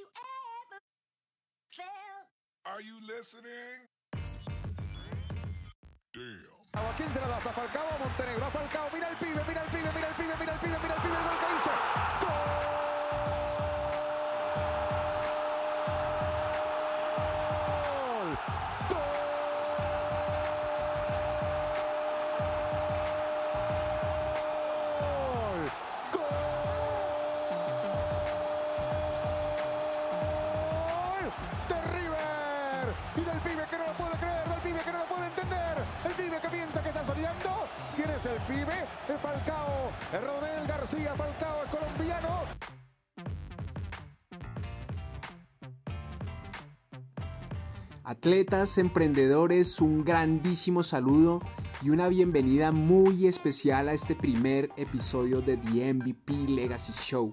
you ever felt. Are you listening? Damn. ¿A quién se la das? ¿A Falcao o a Montenegro? A Falcao, mira el pibe, mira el pibe, mira el pibe, mira el pibe, mira el pibe, el gol que hizo. El pibe? Falcao, Rodel García Falcao, es colombiano. Atletas, emprendedores, un grandísimo saludo y una bienvenida muy especial a este primer episodio de The MVP Legacy Show.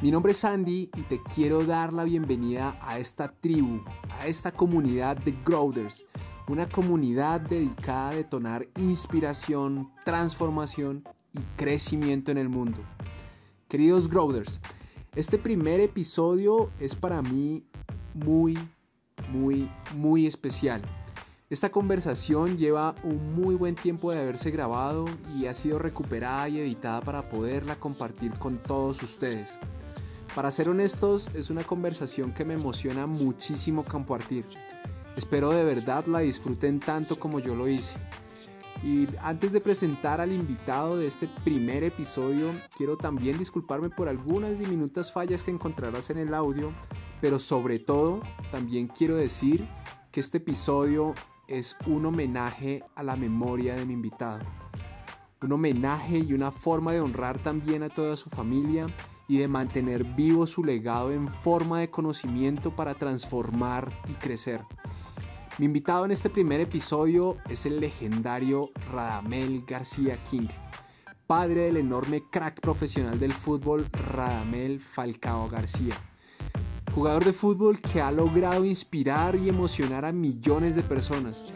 Mi nombre es Andy y te quiero dar la bienvenida a esta tribu, a esta comunidad de Growders, una comunidad dedicada a detonar inspiración, transformación y crecimiento en el mundo. Queridos Growders, este primer episodio es para mí muy, muy, muy especial. Esta conversación lleva un muy buen tiempo de haberse grabado y ha sido recuperada y editada para poderla compartir con todos ustedes. Para ser honestos, es una conversación que me emociona muchísimo compartir. Espero de verdad la disfruten tanto como yo lo hice. Y antes de presentar al invitado de este primer episodio, quiero también disculparme por algunas diminutas fallas que encontrarás en el audio, pero sobre todo también quiero decir que este episodio es un homenaje a la memoria de mi invitado. Un homenaje y una forma de honrar también a toda su familia y de mantener vivo su legado en forma de conocimiento para transformar y crecer. Mi invitado en este primer episodio es el legendario Radamel García King, padre del enorme crack profesional del fútbol Radamel Falcao García. Jugador de fútbol que ha logrado inspirar y emocionar a millones de personas.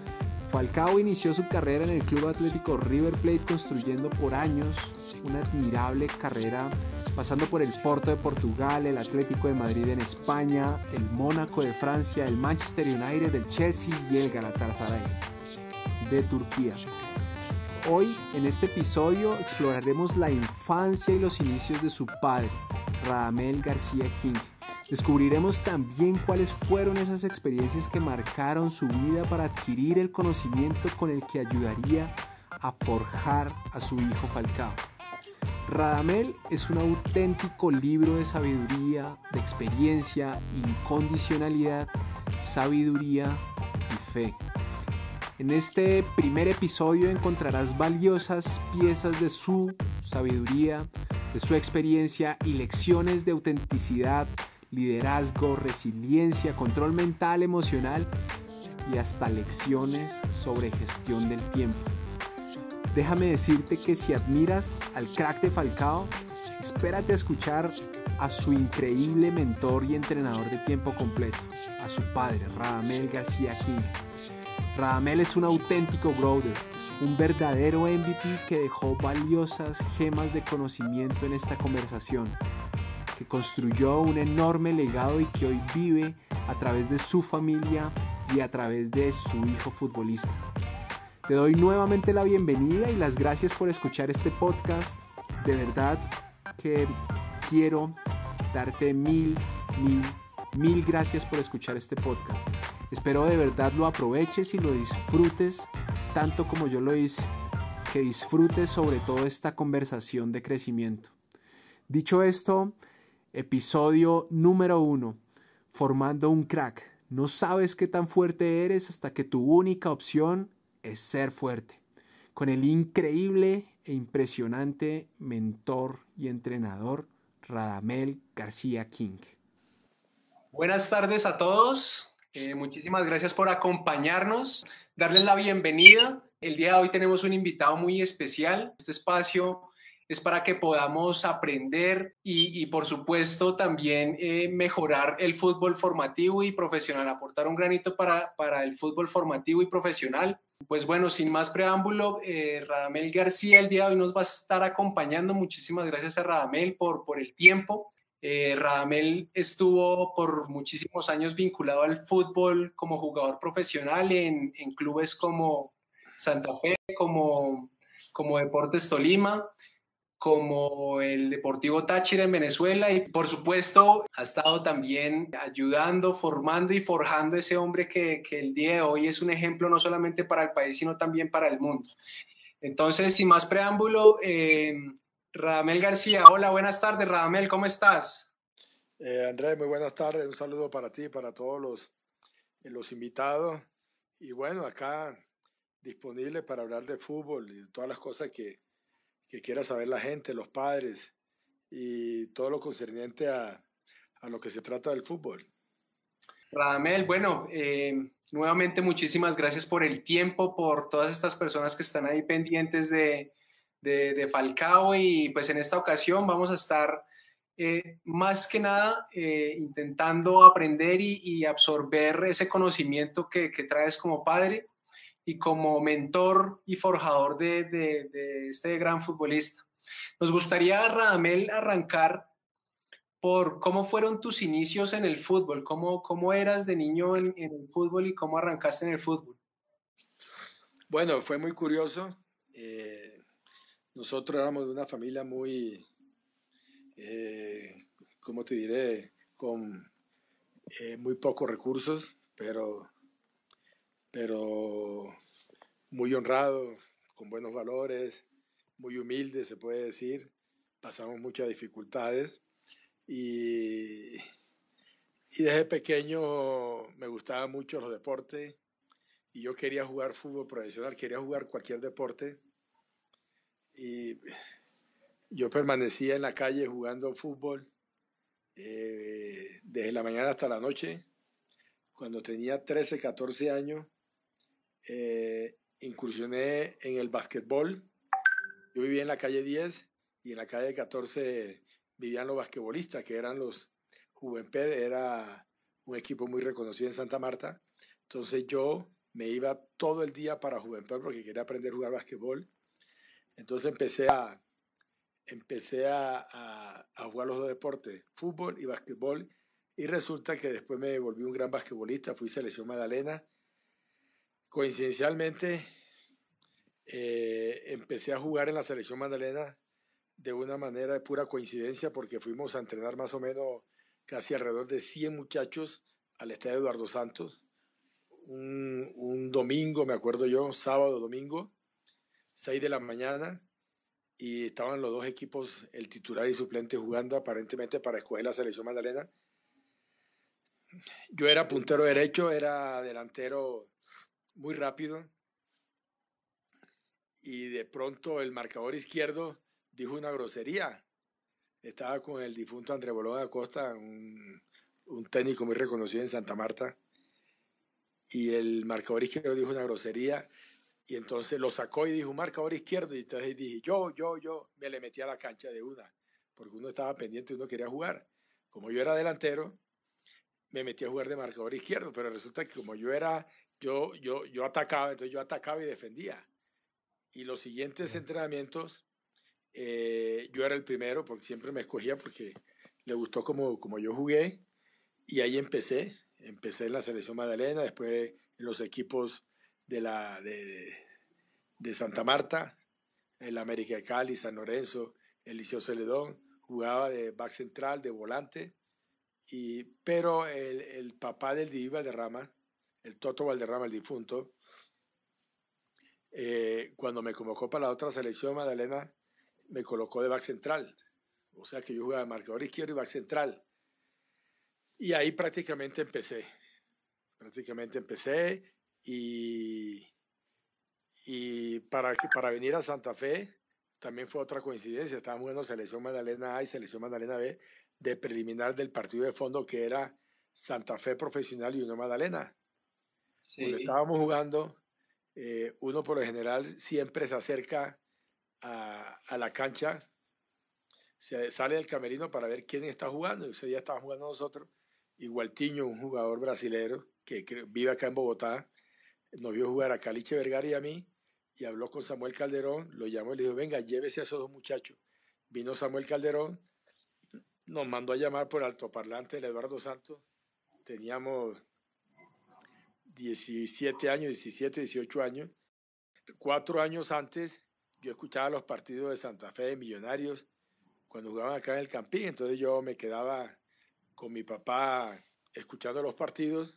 Falcao inició su carrera en el Club Atlético River Plate construyendo por años una admirable carrera pasando por el Porto de Portugal, el Atlético de Madrid en España, el Mónaco de Francia, el Manchester United, el Chelsea y el Galatasaray de Turquía. Hoy en este episodio exploraremos la infancia y los inicios de su padre, Radamel García King. Descubriremos también cuáles fueron esas experiencias que marcaron su vida para adquirir el conocimiento con el que ayudaría a forjar a su hijo Falcao. Radamel es un auténtico libro de sabiduría, de experiencia, incondicionalidad, sabiduría y fe. En este primer episodio encontrarás valiosas piezas de su sabiduría, de su experiencia y lecciones de autenticidad, liderazgo, resiliencia, control mental, emocional y hasta lecciones sobre gestión del tiempo. Déjame decirte que si admiras al crack de Falcao, espérate a escuchar a su increíble mentor y entrenador de tiempo completo, a su padre, Radamel García King. Radamel es un auténtico brother, un verdadero MVP que dejó valiosas gemas de conocimiento en esta conversación, que construyó un enorme legado y que hoy vive a través de su familia y a través de su hijo futbolista. Te doy nuevamente la bienvenida y las gracias por escuchar este podcast. De verdad que quiero darte mil, mil, mil gracias por escuchar este podcast. Espero de verdad lo aproveches y lo disfrutes tanto como yo lo hice. Que disfrutes sobre todo esta conversación de crecimiento. Dicho esto, episodio número uno, formando un crack. No sabes qué tan fuerte eres hasta que tu única opción ser fuerte, con el increíble e impresionante mentor y entrenador Radamel García King. Buenas tardes a todos. Eh, muchísimas gracias por acompañarnos, darles la bienvenida. El día de hoy tenemos un invitado muy especial. Este espacio es para que podamos aprender y, y por supuesto también eh, mejorar el fútbol formativo y profesional, aportar un granito para, para el fútbol formativo y profesional. Pues bueno, sin más preámbulo, eh, Radamel García el día de hoy nos va a estar acompañando. Muchísimas gracias a Radamel por, por el tiempo. Eh, Radamel estuvo por muchísimos años vinculado al fútbol como jugador profesional en, en clubes como Santa Fe, como, como Deportes Tolima, como el Deportivo Táchira en Venezuela y por supuesto ha estado también ayudando, formando y forjando ese hombre que, que, el día de hoy es un ejemplo no solamente para el país, sino también para el mundo. Entonces, sin más preámbulo, eh, Radamel García, hola, buenas tardes, Radamel, ¿cómo estás? Eh, Andrés, muy buenas tardes, un saludo para ti, para todos los, los invitados y bueno, acá disponible para hablar de fútbol y todas las cosas que, que quiera saber la gente, los padres y todo lo concerniente a, a lo que se trata del fútbol. Radamel, bueno, eh, nuevamente muchísimas gracias por el tiempo, por todas estas personas que están ahí pendientes de, de, Falcao y pues en esta ocasión vamos a estar eh, más que nada eh, intentando aprender y, y, absorber ese conocimiento que, que traes como padre y como mentor y forjador de, este gran futbolista. Nos gustaría, Radamel, arrancar por cómo fueron tus inicios en el fútbol, cómo, cómo eras de niño en, en el fútbol y cómo arrancaste en el fútbol. Bueno, fue muy curioso. Eh, nosotros éramos de una familia muy, eh, ¿cómo te diré? Con eh, muy pocos recursos, pero pero muy honrado, con buenos valores, muy humilde, se puede decir. Pasamos muchas dificultades y, y desde pequeño me gustaban mucho los deportes y yo quería jugar fútbol profesional, quería jugar cualquier deporte y yo permanecía en la calle jugando fútbol eh, desde la mañana hasta la noche. Cuando tenía 13, 14 años, eh, incursioné en el básquetbol. Yo vivía en la calle 10 y en la calle 14 vivían los basquetbolistas, que eran los Juvenped, era un equipo muy reconocido en Santa Marta. Entonces yo me iba todo el día para Juvenped porque quería aprender a jugar básquetbol. Entonces empecé a, empecé a, a, a jugar los dos deportes, fútbol y básquetbol. Y resulta que después me volví un gran basquetbolista, fui selección Magdalena coincidencialmente eh, empecé a jugar en la selección Magdalena de una manera de pura coincidencia porque fuimos a entrenar más o menos casi alrededor de 100 muchachos al estadio Eduardo Santos. Un, un domingo, me acuerdo yo, sábado, domingo, 6 de la mañana, y estaban los dos equipos, el titular y suplente, jugando aparentemente para escoger la selección Magdalena. Yo era puntero derecho, era delantero muy rápido. Y de pronto el marcador izquierdo dijo una grosería. Estaba con el difunto André Bolón Acosta, un, un técnico muy reconocido en Santa Marta, y el marcador izquierdo dijo una grosería. Y entonces lo sacó y dijo marcador izquierdo y entonces dije yo, yo, yo, me le metí a la cancha de una, porque uno estaba pendiente, uno quería jugar. Como yo era delantero, me metí a jugar de marcador izquierdo, pero resulta que como yo era yo, yo, yo atacaba, entonces yo atacaba y defendía. Y los siguientes entrenamientos, eh, yo era el primero, porque siempre me escogía porque le gustó como, como yo jugué. Y ahí empecé, empecé en la selección Magdalena, después en los equipos de, la, de, de Santa Marta, el América de Cali, San Lorenzo, el Liceo Celedón, jugaba de back central, de volante, y, pero el, el papá del Divi Valderrama el Toto Valderrama, el difunto, eh, cuando me convocó para la otra selección, Magdalena me colocó de back central. O sea que yo jugaba de marcador izquierdo y back central. Y ahí prácticamente empecé. Prácticamente empecé y, para, para venir a Santa Fe también fue otra coincidencia. Estábamos en selección Magdalena A y selección Magdalena B de preliminar del partido de fondo que era Santa Fe Profesional y Unión Magdalena. Sí. Cuando estábamos jugando, eh, uno por lo general siempre se acerca a, a, la cancha, se sale del camerino para ver quién está jugando. Ese día estábamos jugando nosotros. Y Gualtiño, un jugador brasilero que, que, vive acá en Bogotá, nos vio jugar a Caliche Vergara y a mí y habló con Samuel Calderón, lo llamó y le dijo, venga, llévese a esos dos muchachos. Vino Samuel Calderón nos mandó a llamar por altoparlante el Eduardo Santos. Teníamos 17 años, 17, 18 años. Cuatro años antes yo escuchaba los partidos de Santa Fe, de Millonarios, cuando jugaban acá en el Campín. Entonces yo me quedaba con mi papá escuchando los partidos.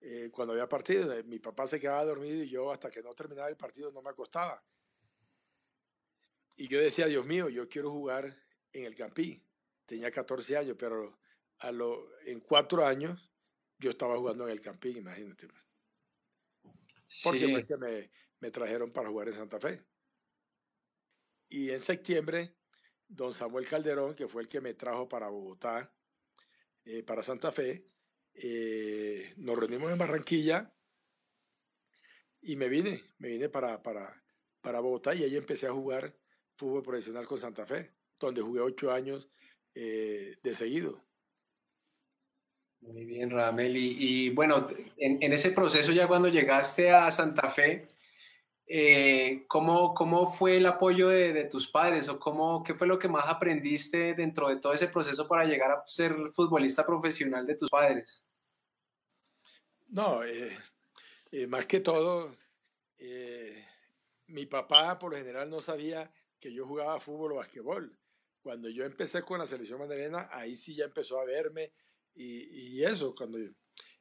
Eh, cuando había partido, eh, mi papá se quedaba dormido y yo hasta que no terminaba el partido no me acostaba. Y yo decía, Dios mío, yo quiero jugar en el Campín. Tenía 14 años, pero a lo, en cuatro años yo estaba jugando en el Campín, imagínate. Porque Sí. fue que me, me trajeron para jugar en Santa Fe. Y en septiembre, don Samuel Calderón, que fue el que me trajo para Bogotá, eh, para Santa Fe, eh, nos reunimos en Barranquilla y me vine, me vine para, para, para Bogotá y ahí empecé a jugar fútbol profesional con Santa Fe, donde jugué ocho años eh, de seguido. Muy bien, Ramel. Y, bueno, en, ese proceso ya cuando llegaste a Santa Fe, eh, ¿cómo, ¿cómo fue el apoyo de, tus padres o cómo, qué fue lo que más aprendiste dentro de todo ese proceso para llegar a ser futbolista profesional de tus padres? No, eh, eh, más que todo, eh, mi papá por lo general no sabía que yo jugaba fútbol o basquetbol. Cuando yo empecé con la selección magdalena, ahí sí ya empezó a verme y, y eso, cuando,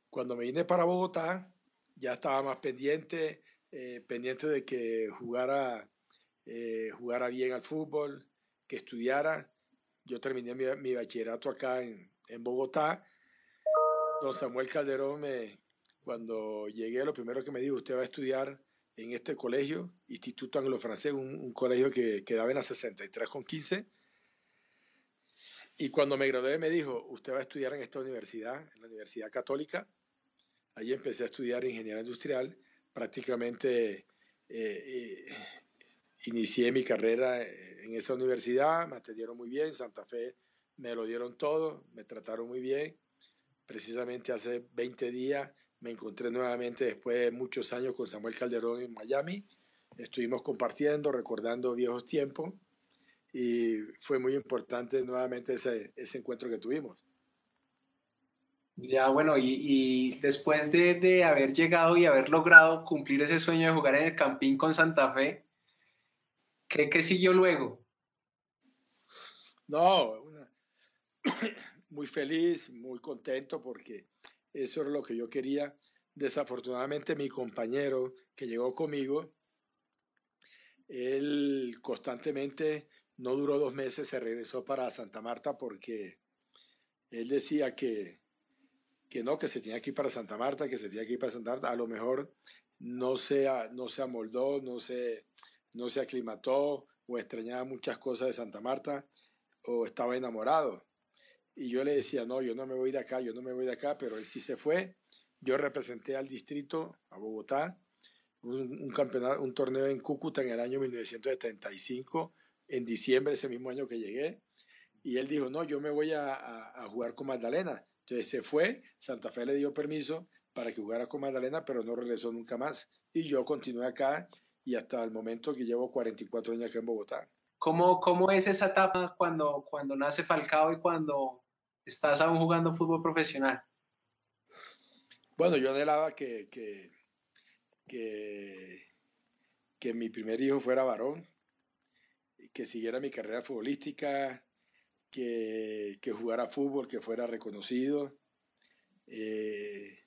cuando me vine para Bogotá, ya estaba más pendiente, eh, pendiente de que jugara, eh, jugara bien al fútbol, que estudiara. Yo terminé mi, mi bachillerato acá en, en Bogotá. Don Samuel Calderón me, cuando llegué, lo primero que me dijo, usted va a estudiar en este colegio, Instituto Anglo-Francés, un, un, colegio que quedaba en la 63 con 15. Y cuando me gradué me dijo, usted va a estudiar en esta universidad, en la Universidad Católica. Allí empecé a estudiar ingeniería industrial. Prácticamente eh, eh, inicié mi carrera en esa universidad, me atendieron muy bien, Santa Fe me lo dieron todo, me trataron muy bien. Precisamente hace 20 días me encontré nuevamente después de muchos años con Samuel Calderón en Miami. Estuvimos compartiendo, recordando viejos tiempos y fue muy importante nuevamente ese, ese encuentro que tuvimos. Ya, bueno, y, y después de, de, haber llegado y haber logrado cumplir ese sueño de jugar en el Campín con Santa Fe, ¿qué, qué siguió luego? No, una... muy feliz, muy contento porque eso era lo que yo quería. Desafortunadamente mi compañero que llegó conmigo, él constantemente no duró dos meses, se regresó para Santa Marta porque él decía que, que no, que se tenía que ir para Santa Marta, que se tenía que ir para Santa Marta. A lo mejor no se, no se amoldó, no se, no se aclimató o extrañaba muchas cosas de Santa Marta o estaba enamorado. Y yo le decía, no, yo no me voy de acá, yo no me voy de acá, pero él sí se fue. Yo representé al distrito, a Bogotá, un, campeonato, un torneo en Cúcuta en el año 1975, en diciembre, ese mismo año que llegué. Y él dijo, no, yo me voy a, a, a jugar con Magdalena. Entonces se fue, Santa Fe le dio permiso para que jugara con Magdalena, pero no regresó nunca más. Y yo continué acá y hasta el momento que llevo 44 años acá en Bogotá. ¿Cómo, cómo es esa etapa cuando, cuando nace Falcao y cuando estás aún jugando fútbol profesional? Bueno, yo anhelaba que, que, que, que mi primer hijo fuera varón, que siguiera mi carrera futbolística, que, que jugara fútbol, que fuera reconocido. Eh,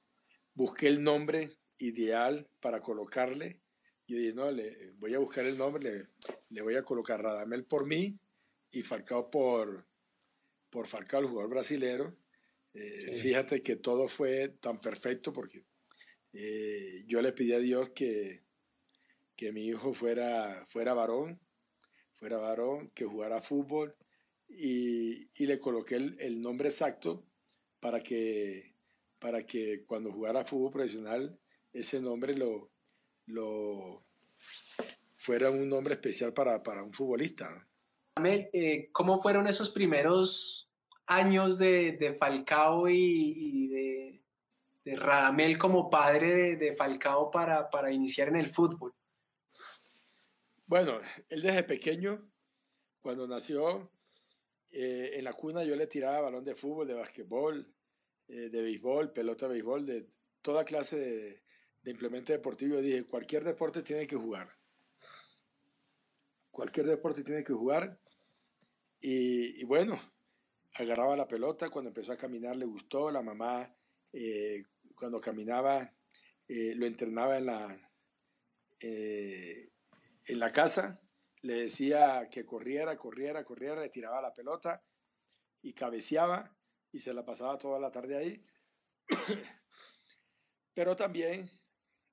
busqué el nombre ideal para colocarle. Yo dije, no, le, voy a buscar el nombre, le, le voy a colocar Radamel por mí y Falcao por, por Falcao, el jugador brasilero. Eh, sí. Fíjate que todo fue tan perfecto porque eh, yo le pedí a Dios que, que mi hijo fuera, fuera varón, fuera varón, que jugara fútbol y, y le coloqué el, el, nombre exacto para que, para que cuando jugara fútbol profesional ese nombre lo, lo fuera un nombre especial para, para un futbolista. ¿Cómo fueron esos primeros años de, de Falcao y, y de, de, Radamel como padre de, de, Falcao para, para iniciar en el fútbol? Bueno, él desde pequeño, cuando nació, Eh, en la cuna yo le tiraba balón de fútbol, de básquetbol, eh, de béisbol, pelota de béisbol, de toda clase de, de implemento deportivo. Yo dije, cualquier deporte tiene que jugar. Cualquier deporte tiene que jugar. Y, bueno, agarraba la pelota, cuando empezó a caminar le gustó, la mamá eh, cuando caminaba lo entrenaba en la, en la casa, le decía que corriera, corriera, corriera, le tiraba la pelota y cabeceaba y se la pasaba toda la tarde ahí. Pero también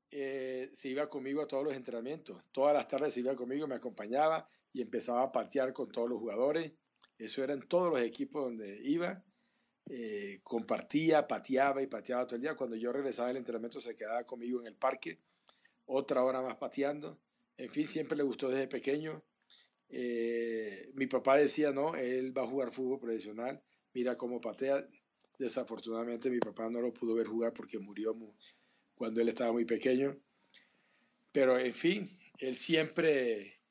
se iba conmigo a todos los entrenamientos. Todas las tardes se iba conmigo, me acompañaba y empezaba a patear con todos los jugadores. Eso era en todos los equipos donde iba. Eh, compartía, pateaba y pateaba todo el día. Cuando yo regresaba del entrenamiento se quedaba conmigo en el parque, otra hora más pateando. En fin, siempre le gustó desde pequeño. Eh, mi papá decía, no, él va a jugar fútbol profesional, mira cómo patea. Desafortunadamente mi papá no lo pudo ver jugar porque murió cuando él estaba muy pequeño. Pero en fin, él siempre,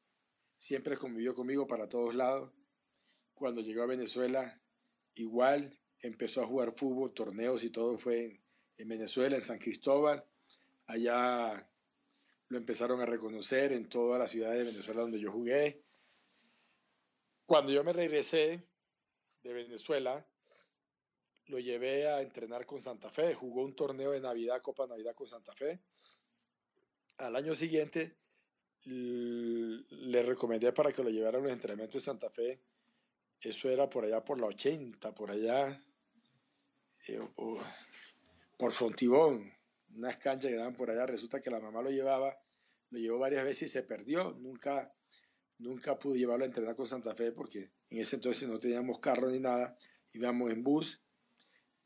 siempre convivió conmigo para todos lados. Cuando llegó a Venezuela, igual empezó a jugar fútbol, torneos y todo fue en, Venezuela, en San Cristóbal. Allá lo empezaron a reconocer en toda la ciudad de Venezuela donde yo jugué. Cuando yo me regresé de Venezuela, lo llevé a entrenar con Santa Fe. Jugó un torneo de Navidad, Copa Navidad con Santa Fe. Al año siguiente le recomendé para que lo llevara a los entrenamientos de Santa Fe eso era por allá por la 80, por allá, eh, por Fontibón, unas canchas que daban por allá. Resulta que la mamá lo llevaba, lo llevó varias veces y se perdió. Nunca, nunca pude llevarlo a entrenar con Santa Fe porque en ese entonces no teníamos carro ni nada, íbamos en bus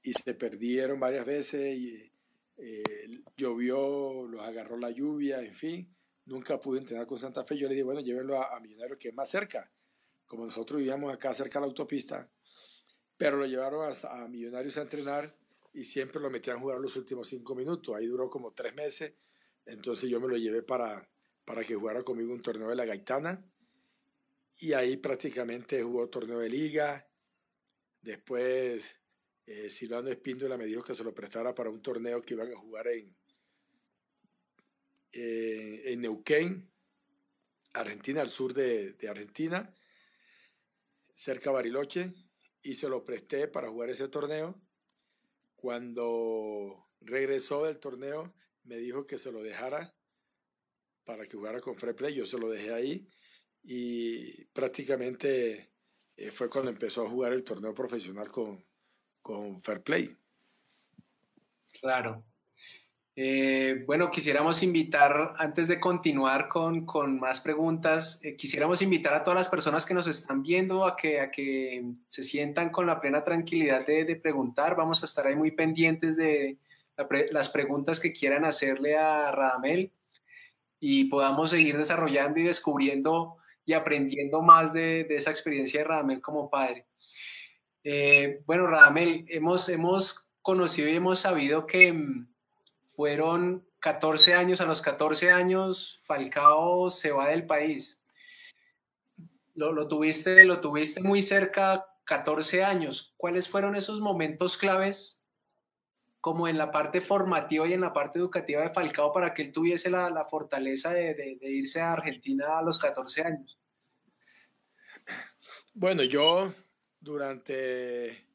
y se perdieron varias veces y eh, llovió, los agarró la lluvia, en fin. Nunca pude entrenar con Santa Fe. Yo le dije, bueno, llévenlo a, a Millonarios que es más cerca como nosotros vivíamos acá cerca de la autopista, pero lo llevaron a, Millonarios a entrenar y siempre lo metían a jugar los últimos cinco minutos. Ahí duró como tres meses, entonces yo me lo llevé para, para que jugara conmigo un torneo de la Gaitana y ahí prácticamente jugó torneo de liga. Después eh, Silvano Espíndola me dijo que se lo prestara para un torneo que iban a jugar en, eh, en Neuquén, Argentina, al sur de, de Argentina cerca de Bariloche y se lo presté para jugar ese torneo. Cuando regresó del torneo, me dijo que se lo dejara para que jugara con Fair Play. Yo se lo dejé ahí y prácticamente eh, fue cuando empezó a jugar el torneo profesional con, con Fair Play. Claro. Eh, bueno, quisiéramos invitar, antes de continuar con, con más preguntas, eh, quisiéramos invitar a todas las personas que nos están viendo a que, a que se sientan con la plena tranquilidad de, de preguntar. Vamos a estar ahí muy pendientes de las preguntas que quieran hacerle a Radamel y podamos seguir desarrollando y descubriendo y aprendiendo más de, de esa experiencia de Radamel como padre. Eh, bueno, Radamel, hemos, hemos conocido y hemos sabido que mm, fueron 14 años, a los 14 años Falcao se va del país. Lo, tuviste, lo tuviste muy cerca, 14 años. ¿Cuáles fueron esos momentos claves como en la parte formativa y en la parte educativa de Falcao para que él tuviese la, fortaleza de, irse a Argentina a los 14 años? Bueno, yo durante,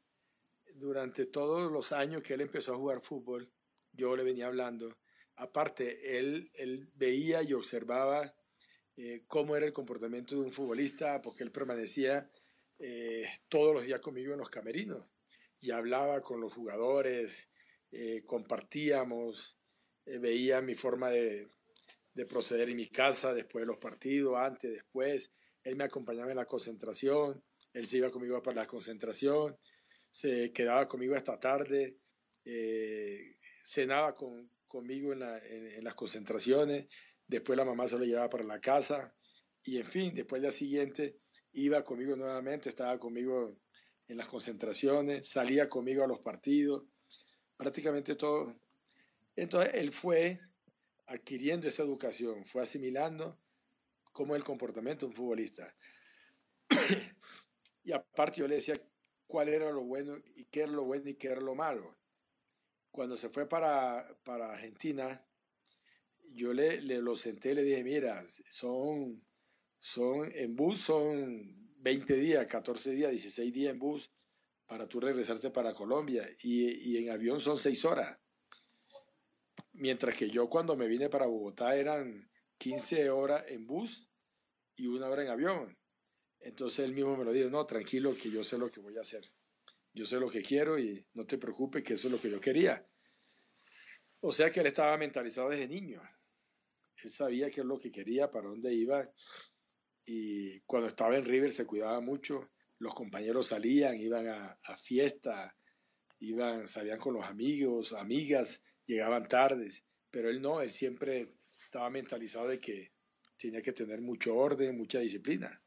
durante todos los años que él empezó a jugar fútbol, yo le venía hablando. Aparte, él, él veía y observaba eh, cómo era el comportamiento de un futbolista, porque él permanecía eh, todos los días conmigo en los camerinos y hablaba con los jugadores, eh, compartíamos, veía mi forma de, de proceder en mi casa después de los partidos, antes, después. Él me acompañaba en la concentración, él se iba conmigo para la concentración, se quedaba conmigo hasta tarde, cenaba con, conmigo en, en, las concentraciones, después la mamá se lo llevaba para la casa y en fin, después del siguiente iba conmigo nuevamente, estaba conmigo en las concentraciones, salía conmigo a los partidos, prácticamente todo. Entonces él fue adquiriendo esa educación, fue asimilando cómo es el comportamiento de un futbolista. Y aparte yo le decía cuál era lo bueno y qué era lo bueno y qué era lo malo. Cuando se fue para, para Argentina, yo le, le lo senté y le dije, mira, son, son, en bus son 20 días, 14 días, 16 días en bus para tú regresarte para Colombia y, y en avión son 6 horas. Mientras que yo cuando me vine para Bogotá eran 15 horas en bus y una hora en avión. Entonces él mismo me lo dijo, no, tranquilo, que yo sé lo que voy a hacer. Yo sé lo que quiero y no te preocupes, que eso es lo que yo quería. O sea que él estaba mentalizado desde niño. Él sabía qué es lo que quería, para dónde iba. Y cuando estaba en River se cuidaba mucho. Los compañeros salían, iban a, a fiesta, iban, salían con los amigos, amigas, llegaban tardes. Pero él no, él siempre estaba mentalizado de que tenía que tener mucho orden, mucha disciplina.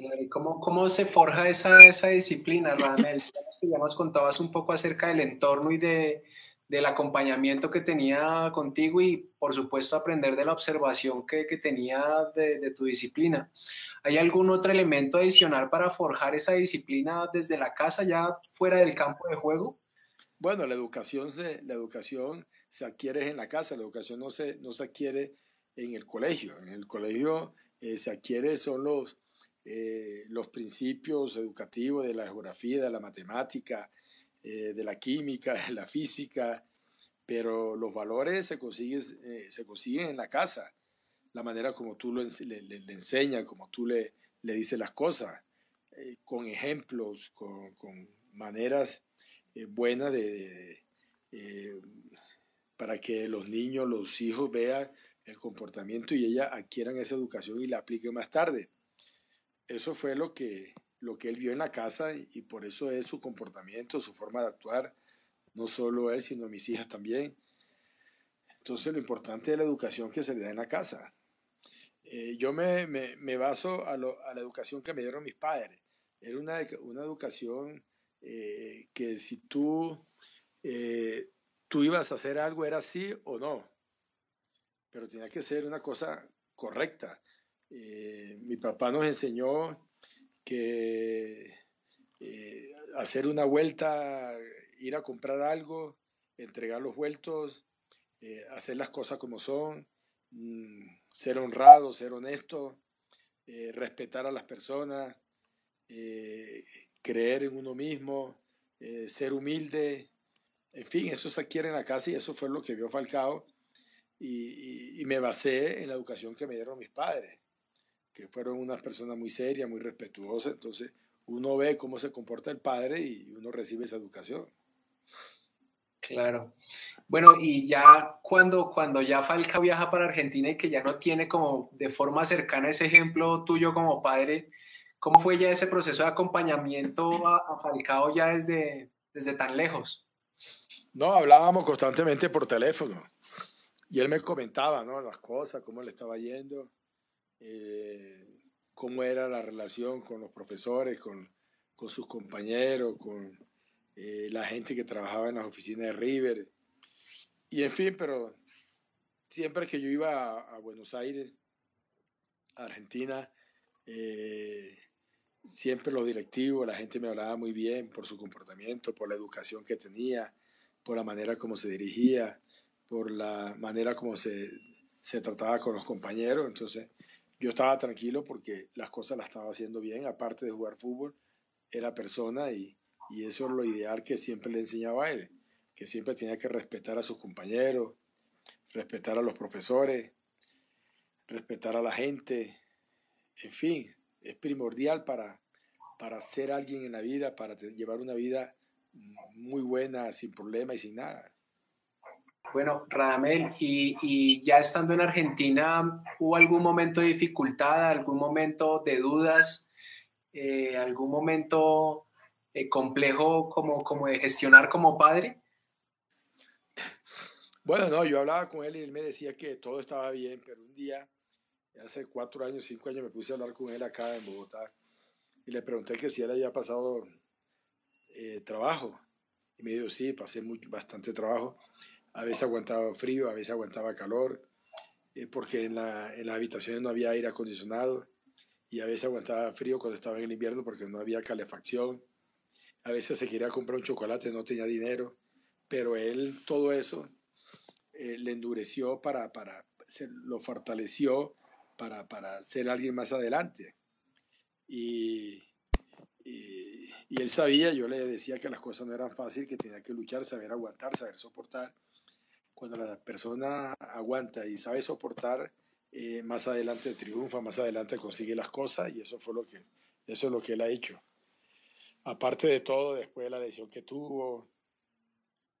¿Y cómo, cómo se forja esa, esa disciplina, Ramel? Ya nos contabas un poco acerca del entorno y de, del acompañamiento que tenía contigo y, por supuesto, aprender de la observación que, que tenía de, de, tu disciplina. ¿Hay algún otro elemento adicional para forjar esa disciplina desde la casa, ya fuera del campo de juego? Bueno, la educación se, la educación se adquiere en la casa, la educación no se, no se adquiere en el colegio. En el colegio eh, se adquiere son los, eh, los principios educativos de la geografía, de la matemática, eh, de la química, de la física, pero los valores se consiguen, eh, se consiguen en la casa, la manera como tú le, enseñas, como tú le, le dices las cosas, eh, con ejemplos, con, con maneras buenas de, para que los niños, los hijos vean el comportamiento y ella adquieran esa educación y la apliquen más tarde eso fue lo que, lo que él vio en la casa y, por eso es su comportamiento, su forma de actuar, no solo él, sino mis hijas también. Entonces lo importante es la educación que se le da en la casa. Eh, yo me, me, baso a, la educación que me dieron mis padres. Era una, una educación eh, que si tú, eh, tú ibas a hacer algo era sí o no, pero tenía que ser una cosa correcta eh, mi papá nos enseñó que eh, hacer una vuelta, ir a comprar algo, entregar los vueltos, eh, hacer las cosas como son, mmm, ser honrado, ser honesto, eh, respetar a las personas, creer en uno mismo, ser humilde. En fin, eso se adquiere en la casa y eso fue lo que vio Falcao. Y, y me basé en la educación que me dieron mis padres que fueron unas personas muy serias, muy respetuosas, entonces uno ve cómo se comporta el padre y uno recibe esa educación. Claro. Bueno, y ya cuando, cuando ya Falca viaja para Argentina y que ya no tiene como de forma cercana ese ejemplo tuyo como padre, ¿cómo fue ya ese proceso de acompañamiento a, a Falcao ya desde, desde tan lejos? No, hablábamos constantemente por teléfono y él me comentaba, ¿no? Las cosas, cómo le estaba yendo eh, cómo era la relación con los profesores, con, con sus compañeros, con eh, la gente que trabajaba en las oficinas de River. Y en fin, pero siempre que yo iba a, a Buenos Aires, a Argentina, eh, siempre los directivos, la gente me hablaba muy bien por su comportamiento, por la educación que tenía, por la manera como se dirigía, por la manera como se, se trataba con los compañeros. Entonces, yo estaba tranquilo porque las cosas las estaba haciendo bien, aparte de jugar fútbol, era persona y, y eso es lo ideal que siempre le enseñaba a él, que siempre tenía que respetar a sus compañeros, respetar a los profesores, respetar a la gente, en fin, es primordial para, para ser alguien en la vida, para llevar una vida muy buena, sin problema y sin nada. Bueno, Radamel, y, y, ya estando en Argentina, ¿hubo algún momento de dificultad, algún momento de dudas, eh, algún momento eh, complejo como, como de gestionar como padre? Bueno, no, yo hablaba con él y él me decía que todo estaba bien, pero un día, hace cuatro años, cinco años, me puse a hablar con él acá en Bogotá y le pregunté que si él había pasado eh, trabajo. Y me dijo, sí, pasé muy, bastante trabajo a veces aguantaba frío, a veces aguantaba calor, eh, porque en, la, en las habitaciones no había aire acondicionado y a veces aguantaba frío cuando estaba en el invierno porque no había calefacción. A veces se quería comprar un chocolate, no tenía dinero, pero él todo eso eh, le endureció para, para se, lo fortaleció para, para ser alguien más adelante. Y, y, y, él sabía, yo le decía que las cosas no eran fáciles, que tenía que luchar, saber aguantar, saber soportar. Cuando la persona aguanta y sabe soportar, eh, más adelante triunfa, más adelante consigue las cosas y eso fue lo que, eso es lo que él ha hecho. Aparte de todo, después de la lesión que tuvo,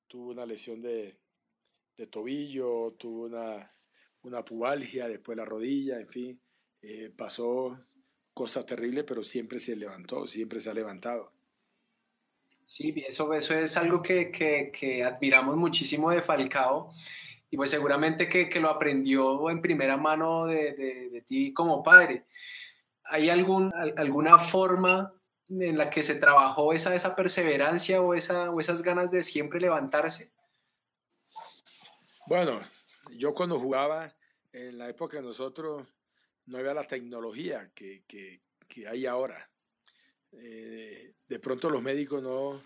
tuvo una lesión de, de tobillo, tuvo una, una pubalgia, después la rodilla, en fin, eh, pasó cosas terribles, pero siempre se levantó, siempre se ha levantado. Sí, eso, eso es algo que, que, que admiramos muchísimo de Falcao y pues seguramente que, que, lo aprendió en primera mano de, de, de, ti como padre. ¿Hay algún, alguna forma en la que se trabajó esa, esa perseverancia o, esa, o esas ganas de siempre levantarse? Bueno, yo cuando jugaba, en la época de nosotros, no había la tecnología que, que, que hay ahora. Eh, de pronto los médicos no,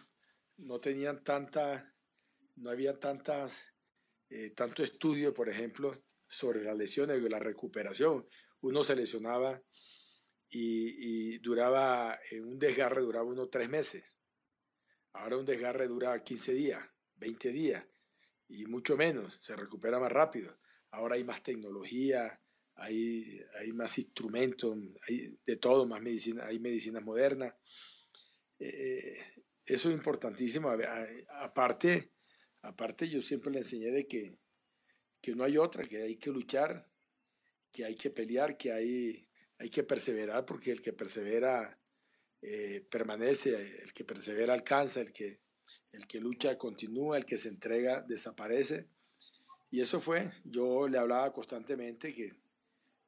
no tenían tanta, no había tantas eh, tanto estudio, por ejemplo, sobre las lesiones y la recuperación. Uno se lesionaba y, duraba, un desgarre duraba unos tres meses. Ahora un desgarre dura 15 días, 20 días y mucho menos, se recupera más rápido. Ahora hay más tecnología, hay, hay más instrumentos, hay de todo, más medicina, hay medicinas modernas. Eh, eso es importantísimo. Aparte, Aparte, yo siempre le enseñé de que, que no hay otra, que hay que luchar, que hay que pelear, que hay, hay que perseverar, porque el que persevera eh, permanece, el que persevera alcanza, el que, el que lucha continúa, el que se entrega desaparece. Y eso fue, yo le hablaba constantemente que,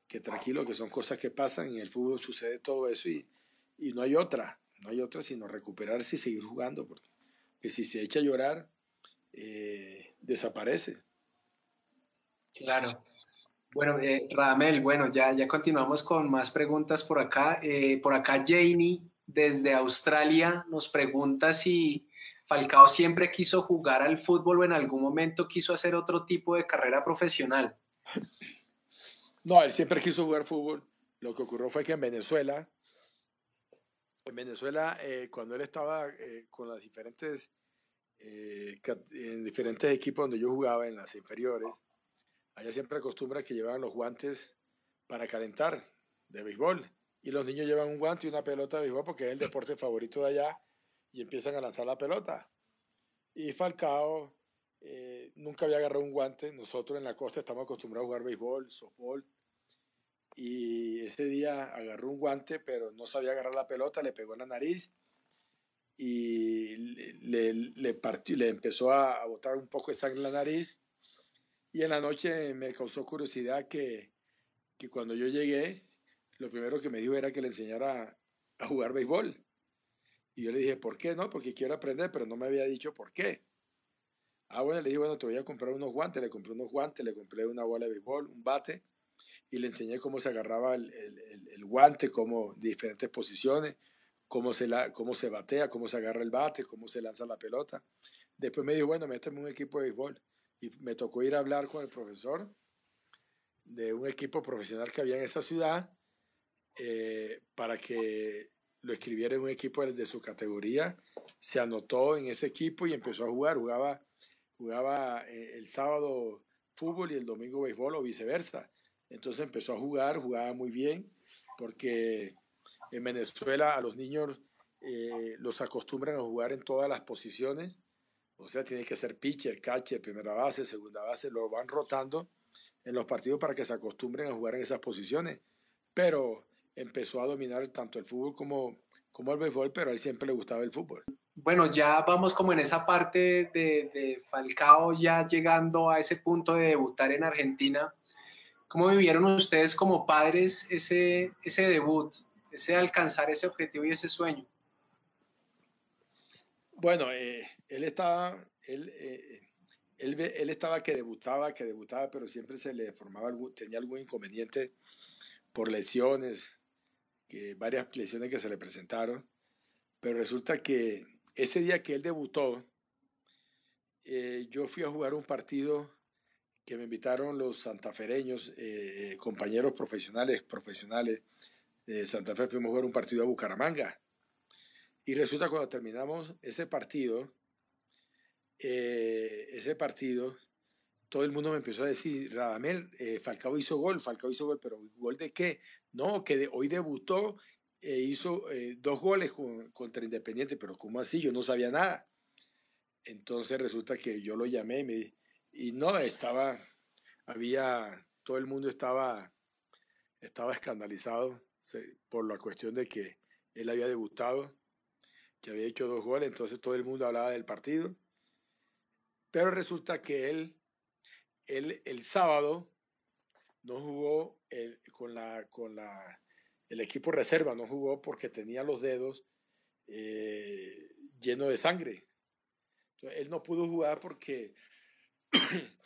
que tranquilo, que son cosas que pasan, en el fútbol sucede todo eso y, y no hay otra, no hay otra sino recuperarse y seguir jugando, porque que si se echa a llorar, eh, desaparece. Claro. Bueno, eh, Radamel, bueno, ya, ya continuamos con más preguntas por acá. Eh, por acá Jamie, desde Australia, nos pregunta si Falcao siempre quiso jugar al fútbol o en algún momento quiso hacer otro tipo de carrera profesional. No, él siempre quiso jugar fútbol. Lo que ocurrió fue que en Venezuela, en Venezuela, eh, cuando él estaba eh, con las diferentes eh, en diferentes equipos donde yo jugaba, en las inferiores, allá siempre acostumbra que llevaban los guantes para calentar de béisbol. Y los niños llevan un guante y una pelota de béisbol porque es el deporte favorito de allá y empiezan a lanzar la pelota. Y Falcao nunca había agarrado un guante. Nosotros en la costa estamos acostumbrados a jugar béisbol, softball. Y ese día agarró un guante, pero no sabía agarrar la pelota, le pegó en la nariz y le, le, partió, le empezó a, a, botar un poco de sangre en la nariz. Y en la noche me causó curiosidad que, que cuando yo llegué, lo primero que me dijo era que le enseñara a jugar béisbol. Y yo le dije, ¿por qué? No, porque quiero aprender, pero no me había dicho por qué. Ah, bueno, le dije, bueno, te voy a comprar unos guantes. Le compré unos guantes, le compré una bola de béisbol, un bate, y le enseñé cómo se agarraba el, el, el guante, cómo diferentes posiciones cómo se, la, cómo se batea, cómo se agarra el bate, cómo se lanza la pelota. Después me dijo, bueno, méteme un equipo de béisbol. Y me tocó ir a hablar con el profesor de un equipo profesional que había en esa ciudad eh, para que lo escribiera en un equipo de su categoría. Se anotó en ese equipo y empezó a jugar. Jugaba, jugaba eh, el sábado fútbol y el domingo béisbol o viceversa. Entonces empezó a jugar, jugaba muy bien porque en Venezuela a los niños eh, los acostumbran a jugar en todas las posiciones, o sea, tiene que ser pitcher, catcher, primera base, segunda base, lo van rotando en los partidos para que se acostumbren a jugar en esas posiciones. Pero empezó a dominar tanto el fútbol como, como el béisbol, pero a él siempre le gustaba el fútbol. Bueno, ya vamos como en esa parte de, de Falcao ya llegando a ese punto de debutar en Argentina. ¿Cómo vivieron ustedes como padres ese, ese debut? ese alcanzar ese objetivo y ese sueño? Bueno, eh, él estaba, él, eh, él, él, estaba que debutaba, que debutaba, pero siempre se le formaba algún, tenía algún inconveniente por lesiones, que varias lesiones que se le presentaron, pero resulta que ese día que él debutó, eh, yo fui a jugar un partido que me invitaron los santafereños, eh, compañeros profesionales, profesionales de Santa Fe, fuimos a jugar un partido a Bucaramanga. Y resulta cuando terminamos ese partido, eh, ese partido, todo el mundo me empezó a decir, Radamel, eh, Falcao hizo gol, Falcao hizo gol, pero ¿gol de qué? No, que hoy debutó, e hizo dos goles contra Independiente, pero ¿cómo así? Yo no sabía nada. Entonces resulta que yo lo llamé y me y no, estaba, había, todo el mundo estaba, estaba escandalizado por la cuestión de que él había debutado, que había hecho dos goles, entonces todo el mundo hablaba del partido. Pero resulta que él, él el sábado no jugó con, la, con la, el equipo reserva, no jugó porque tenía los dedos eh, llenos de sangre. Él no pudo jugar porque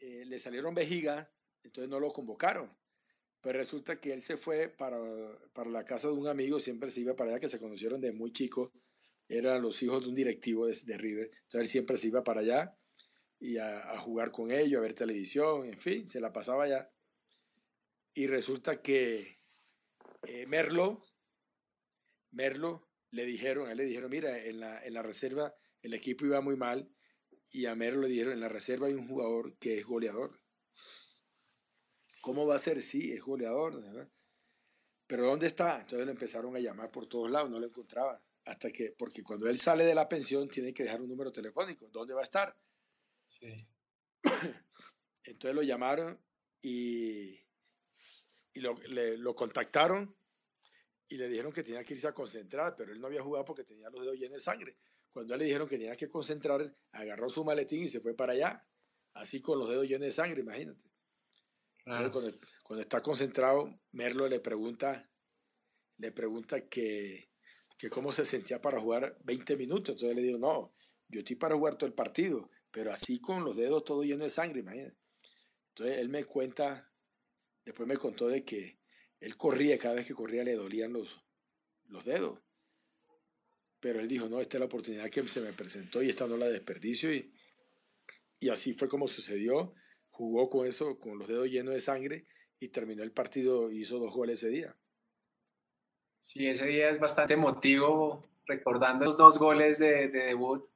Eh, le salieron vejiga, entonces no lo convocaron. Pero resulta que él se fue para, para, la casa de un amigo, siempre se iba para allá, que se conocieron de muy chico, eran los hijos de un directivo de, de River, entonces él siempre se iba para allá y a, jugar con ellos, a ver televisión, en fin, se la pasaba allá. Y resulta que eh, Merlo, Merlo, le dijeron, él le dijeron, mira, en la, en la reserva el equipo iba muy mal, y a Mero le dijeron, en la reserva hay un jugador que es goleador. ¿Cómo va a ser? Sí, es goleador. Pero ¿dónde está? Entonces lo empezaron a llamar por todos lados, no lo encontraban. Hasta que, porque cuando él sale de la pensión tiene que dejar un número telefónico. ¿Dónde va a estar? Sí. Entonces lo llamaron y, y lo, lo contactaron y le dijeron que tenía que irse a concentrar, pero él no había jugado porque tenía los dedos llenos de sangre. Cuando le dijeron que tenía que concentrar, agarró su maletín y se fue para allá, así con los dedos llenos de sangre, imagínate. cuando, está concentrado, Merlo le pregunta, le pregunta que, que cómo se sentía para jugar 20 minutos. Entonces le digo, no, yo estoy para jugar todo el partido, pero así con los dedos todo llenos de sangre, imagínate. Entonces él me cuenta, después me contó de que él corría, cada vez que corría le dolían los, los dedos pero él dijo, no, esta es la oportunidad que se me presentó y esta no la desperdicio. Y, y así fue como sucedió. Jugó con eso, con los dedos llenos de sangre y terminó el partido hizo dos goles ese día. Sí, ese día es bastante emotivo, recordando los dos goles de, debut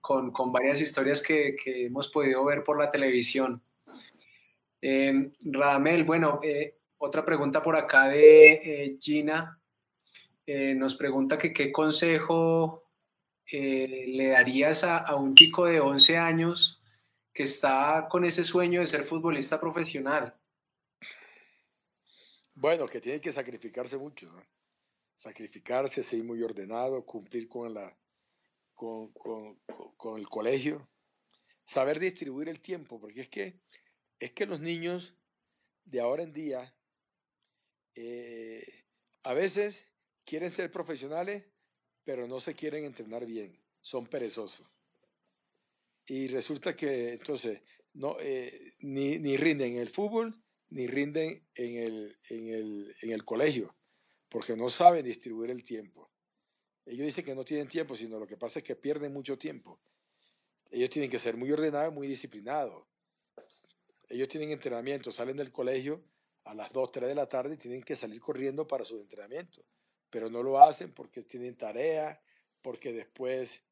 con, con, varias historias que, que, hemos podido ver por la televisión. Eh, Radamel, bueno, eh, otra pregunta por acá de eh, Gina eh, nos pregunta que qué consejo eh, le darías a, un chico de 11 años que está con ese sueño de ser futbolista profesional. Bueno, que tiene que sacrificarse mucho, sacrificarse, ser muy ordenado, cumplir con, la, con, con, el colegio, saber distribuir el tiempo, porque es que, es que los niños de ahora en día eh, a veces quieren ser profesionales, pero no se quieren entrenar bien, son perezosos. Y resulta que entonces no, eh, ni, ni, rinden en el fútbol, ni rinden en el, en, el, en el colegio, porque no saben distribuir el tiempo. Ellos dicen que no tienen tiempo, sino lo que pasa es que pierden mucho tiempo. Ellos tienen que ser muy ordenados, muy disciplinados. Ellos tienen entrenamiento, salen del colegio a las 2, 3 de la tarde y tienen que salir corriendo para sus entrenamientos pero no lo hacen porque tienen tarea, porque después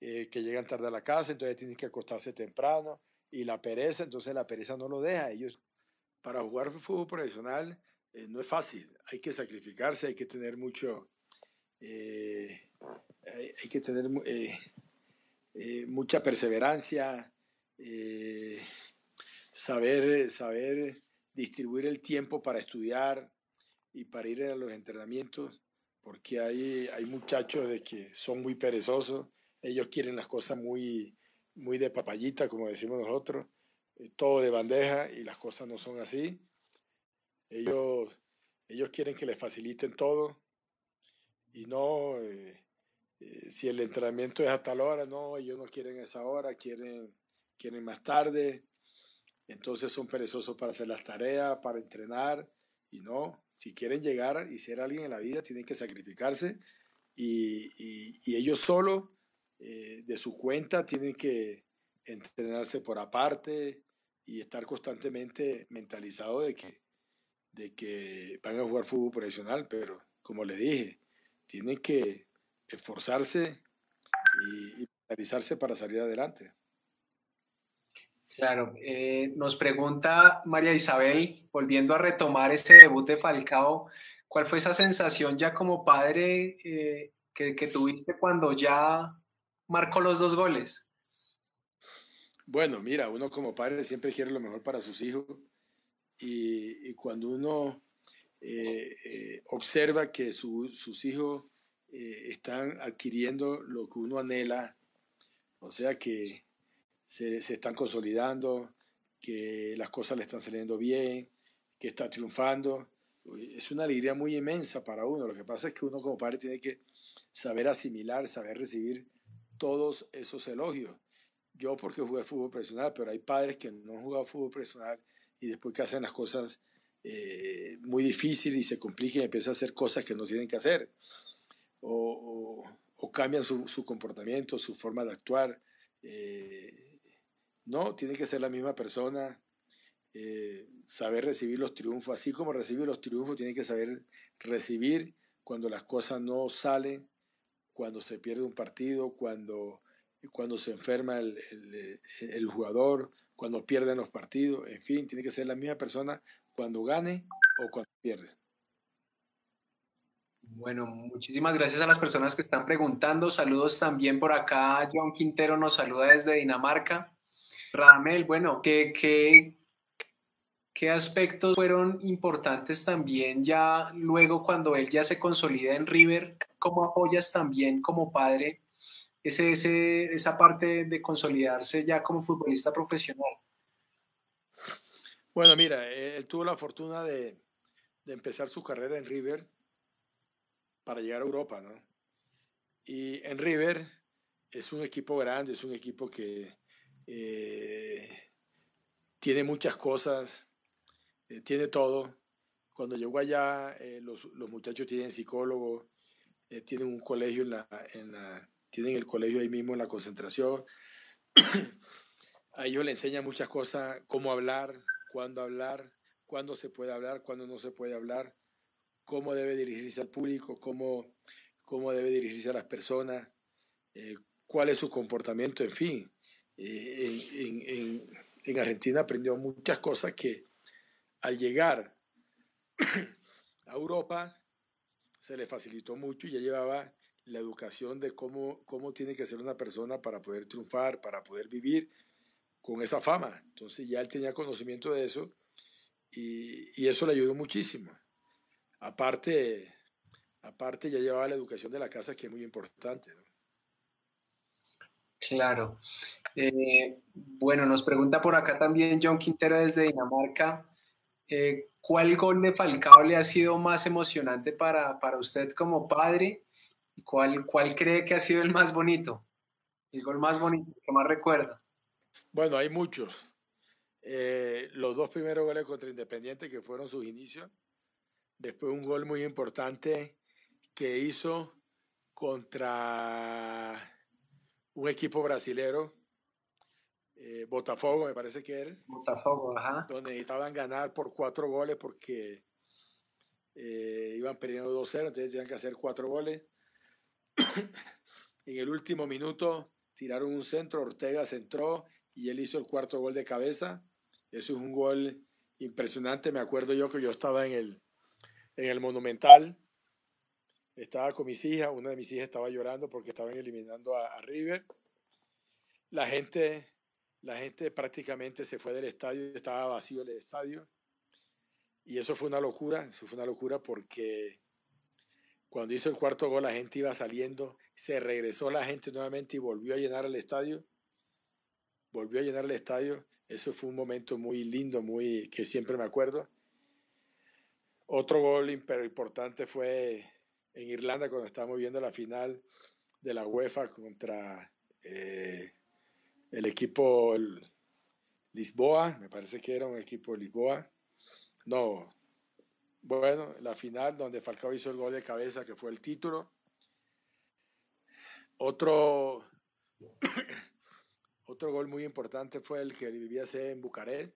eh, que llegan tarde a la casa, entonces tienen que acostarse temprano y la pereza, entonces la pereza no lo deja. Ellos, para jugar fútbol profesional eh, no es fácil, hay que sacrificarse, hay que tener mucho, eh, hay, que tener mucha perseverancia, saber, saber distribuir el tiempo para estudiar y para ir a los entrenamientos porque hay, hay muchachos de que son muy perezosos, ellos quieren las cosas muy, muy de papayita, como decimos nosotros, eh, todo de bandeja y las cosas no son así. Ellos, ellos quieren que les faciliten todo y no, eh, eh, si el entrenamiento es a tal hora, no, ellos no quieren esa hora, quieren, quieren más tarde, entonces son perezosos para hacer las tareas, para entrenar Y no, si quieren llegar y ser alguien en la vida, tienen que sacrificarse y, ellos solo, eh, de su cuenta, tienen que entrenarse por aparte y estar constantemente mentalizado de que, de que van a jugar fútbol profesional, pero como le dije, tienen que esforzarse y, y mentalizarse para salir adelante. Claro, eh, nos pregunta María Isabel, volviendo a retomar ese debut de Falcao, ¿cuál fue esa sensación ya como padre eh, que, tuviste cuando ya marcó los dos goles? Bueno, mira, uno como padre siempre quiere lo mejor para sus hijos y, cuando uno eh, observa que su, sus hijos están adquiriendo lo que uno anhela, o sea que se, se, están consolidando, que las cosas le están saliendo bien, que está triunfando. Es una alegría muy inmensa para uno. Lo que pasa es que uno como padre tiene que saber asimilar, saber recibir todos esos elogios. Yo porque jugué fútbol profesional, pero hay padres que no han jugado fútbol profesional y después que hacen las cosas eh, muy difíciles y se complican y empiezan a hacer cosas que no tienen que hacer. O, o, o cambian su, su, comportamiento, su forma de actuar. Eh, no, tiene que ser la misma persona, eh, saber recibir los triunfos, así como recibe los triunfos, tiene que saber recibir cuando las cosas no salen, cuando se pierde un partido, cuando, cuando se enferma el, el, el jugador, cuando pierden los partidos, en fin, tiene que ser la misma persona cuando gane o cuando pierde. Bueno, muchísimas gracias a las personas que están preguntando. Saludos también por acá. John Quintero nos saluda desde Dinamarca. Ramel, bueno, ¿qué, qué, qué aspectos fueron importantes también ya luego cuando él ya se consolida en River? ¿Cómo apoyas también como padre ese, ese, esa parte de consolidarse ya como futbolista profesional? Bueno, mira, él tuvo la fortuna de, de empezar su carrera en River para llegar a Europa, ¿no? Y en River es un equipo grande, es un equipo que eh, tiene muchas cosas, eh, tiene todo. Cuando llegó allá, eh, los, los, muchachos tienen psicólogo, eh, tienen un colegio en la, en la, tienen el colegio ahí mismo en la concentración. a ellos le enseñan muchas cosas, cómo hablar, cuándo hablar, cuándo se puede hablar, cuándo no se puede hablar, cómo debe dirigirse al público, cómo, cómo debe dirigirse a las personas, eh, cuál es su comportamiento, en fin. Eh, en, en, en, Argentina aprendió muchas cosas que al llegar a Europa se le facilitó mucho y ya llevaba la educación de cómo, cómo tiene que ser una persona para poder triunfar, para poder vivir con esa fama. Entonces ya él tenía conocimiento de eso y, eso le ayudó muchísimo. Aparte, aparte ya llevaba la educación de la casa que es muy importante. Claro. Eh, bueno, nos pregunta por acá también John Quintero desde Dinamarca. Eh, ¿Cuál gol de Falcao le ha sido más emocionante para, para usted como padre? ¿Y cuál, cuál cree que ha sido el más bonito? El gol más bonito que más recuerda. Bueno, hay muchos. Eh, los dos primeros goles contra Independiente, que fueron sus inicios. Después un gol muy importante que hizo contra un equipo brasilero, eh, Botafogo me parece que era. Botafogo, ajá. Donde necesitaban ganar por cuatro goles porque eh, iban perdiendo 2-0, entonces tenían que hacer cuatro goles. en el último minuto tiraron un centro, Ortega centró y él hizo el cuarto gol de cabeza. Eso es un gol impresionante. Me acuerdo yo que yo estaba en el, en el Monumental estaba con mis hijas, una de mis hijas estaba llorando porque estaban eliminando a, a, River. La gente, la gente prácticamente se fue del estadio, estaba vacío el estadio. Y eso fue una locura, eso fue una locura porque cuando hizo el cuarto gol la gente iba saliendo, se regresó la gente nuevamente y volvió a llenar el estadio. Volvió a llenar el estadio. Eso fue un momento muy lindo, muy que siempre me acuerdo. Otro gol importante fue en Irlanda cuando estábamos viendo la final de la UEFA contra eh, el equipo Lisboa, me parece que era un equipo Lisboa. No, bueno, la final donde Falcao hizo el gol de cabeza que fue el título. Otro, otro gol muy importante fue el que vivía en Bucarest,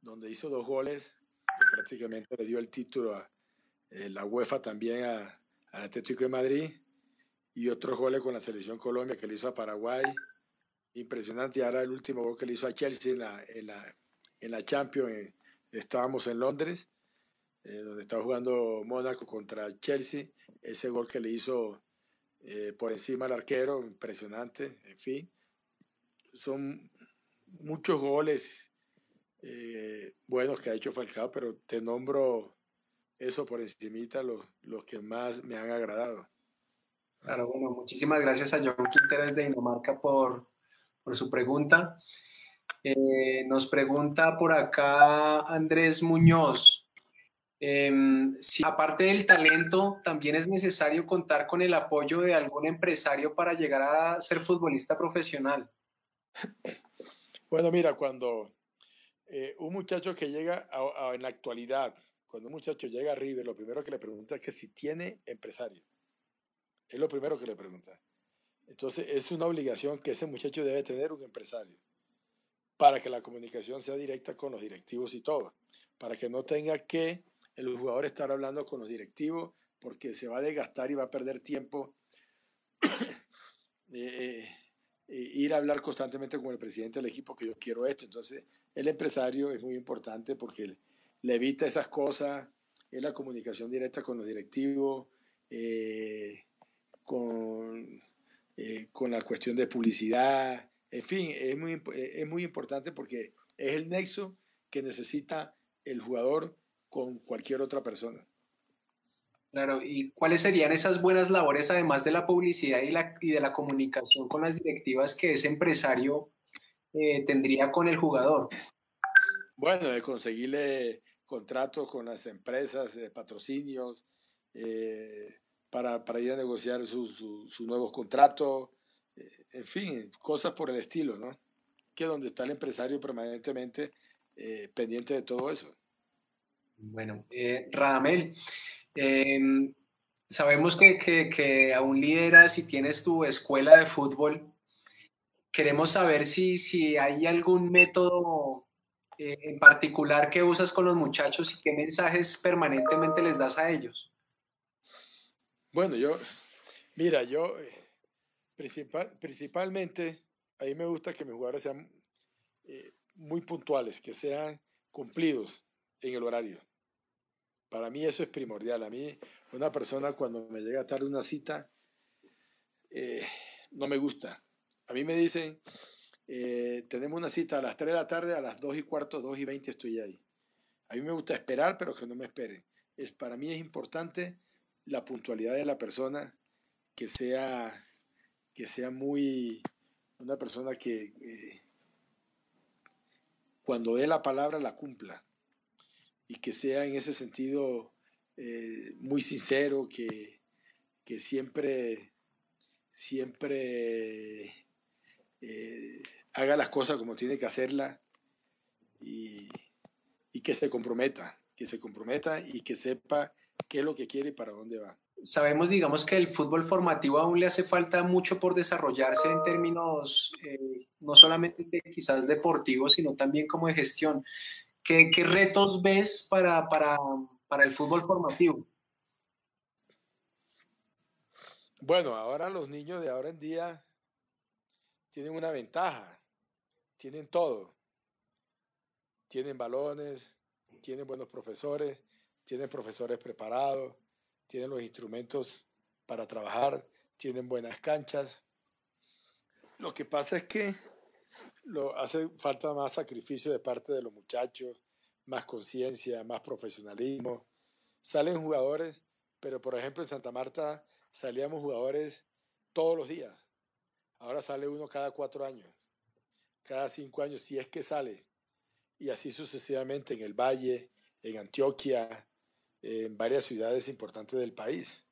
donde hizo dos goles, que prácticamente le dio el título a eh, la UEFA también al Atlético de Madrid, y otros goles con la selección Colombia que le hizo a Paraguay. Impresionante, y ahora el último gol que le hizo a Chelsea en la, en la, en la Champions, eh, estábamos en Londres, eh, donde estaba jugando Mónaco contra Chelsea, ese gol que le hizo por encima al arquero, impresionante, en fin. Son muchos goles buenos que ha hecho Falcao, pero te nombro eso por encimita los, los que más me han agradado. Claro, bueno, muchísimas gracias a John Quinteros de Dinamarca por, por su pregunta. Eh, nos pregunta por acá Andrés Muñoz. Em, si aparte del talento, también es necesario contar con el apoyo de algún empresario para llegar a ser futbolista profesional. Bueno, mira, cuando eh, un muchacho que llega a, a, en la actualidad, cuando un muchacho llega a River, lo primero que le pregunta es que si tiene empresario. Es lo primero que le pregunta. Entonces, es una obligación que ese muchacho debe tener un empresario para que la comunicación sea directa con los directivos y todo, para que no tenga que el jugador estar hablando con los directivos porque se va a desgastar y va a perder tiempo eh, eh, ir a hablar constantemente con el presidente del equipo que yo quiero esto. Entonces, el empresario es muy importante porque le evita esas cosas, es la comunicación directa con los directivos, eh, con, eh, con la cuestión de publicidad, en fin, es muy, es muy importante porque es el nexo que necesita el jugador con cualquier otra persona. Claro, ¿y cuáles serían esas buenas labores, además de la publicidad y, la, y de la comunicación con las directivas que ese empresario eh, tendría con el jugador? Bueno, de conseguirle contratos con las empresas, patrocinios, eh, para, para, ir a negociar sus su, su nuevos contratos, eh, en fin, cosas por el estilo, ¿no? Que donde está el empresario permanentemente eh, pendiente de todo eso. Bueno, Radamel, eh, sabemos que, que, que, aún lideras y tienes tu escuela de fútbol. Queremos saber si, si hay algún método eh, en particular que usas con los muchachos y qué mensajes permanentemente les das a ellos. Bueno, yo, mira, yo eh, principal, principalmente, a mí me gusta que mis jugadores sean eh, muy puntuales, que sean cumplidos en el horario. Para mí eso es primordial. A mí, una persona cuando me llega tarde una cita, no me gusta. A mí me dicen, eh, tenemos una cita a las 3 de la tarde, a las 2 y cuarto, 2 y 20 estoy ahí. A mí me gusta esperar, pero que no me esperen. Es, para mí es importante la puntualidad de la persona, que sea, que sea muy, una persona que eh, cuando dé la palabra la cumpla y que sea en ese sentido eh, muy sincero, que, que siempre, siempre eh, haga las cosas como tiene que hacerlas y, y que se comprometa, que se comprometa y que sepa qué es lo que quiere y para dónde va. Sabemos, digamos, que el fútbol formativo aún le hace falta mucho por desarrollarse en términos eh, no solamente de, quizás deportivos, sino también como de gestión. ¿Qué, qué retos ves para, para, para, el fútbol formativo? Bueno, ahora los niños de ahora en día tienen una ventaja, tienen todo. Tienen balones, tienen buenos profesores, tienen profesores preparados, tienen los instrumentos para trabajar, tienen buenas canchas. Lo que pasa es que lo, hace falta más sacrificio de parte de los muchachos, más conciencia, más profesionalismo. Salen jugadores, pero por ejemplo en Santa Marta salíamos jugadores todos los días. Ahora sale uno cada cuatro años, cada cinco años, si es que sale. Y así sucesivamente en el Valle, en Antioquia, en varias ciudades importantes del país.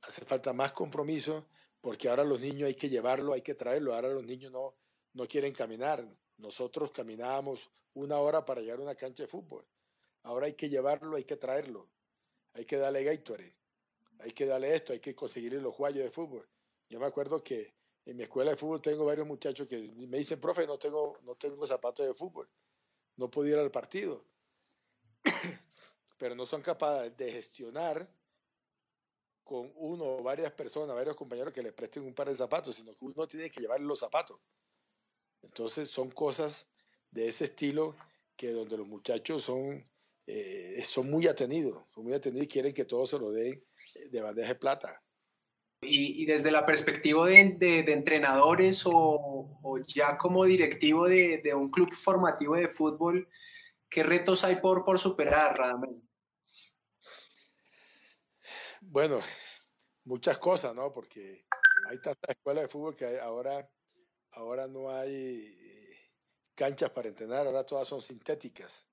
Hace falta más compromiso porque ahora los niños hay que llevarlo, hay que traerlo. Ahora los niños no, no quieren caminar. Nosotros caminábamos una hora para llegar a una cancha de fútbol. Ahora hay que llevarlo, hay que traerlo. Hay que darle Gatorade. Hay que darle esto, hay que conseguirle los guayos de fútbol. Yo me acuerdo que en mi escuela de fútbol tengo varios muchachos que me dicen, profe, no tengo, no tengo zapatos de fútbol. No puedo ir al partido. Pero no son capaces de gestionar con uno o varias personas, varios compañeros que le presten un par de zapatos, sino que uno tiene que llevarle los zapatos. Entonces son cosas de ese estilo que donde los muchachos son, eh, son muy atendidos, son muy atendidos y quieren que todo se lo den de bandeja de plata. Y, desde la perspectiva de, entrenadores o, ya como directivo de, un club formativo de fútbol, ¿qué retos hay por, superar, Radamel? Bueno, muchas cosas, ¿no? Porque hay tantas escuelas de fútbol que ahora, ahora no hay canchas para entrenar, ahora todas son sintéticas.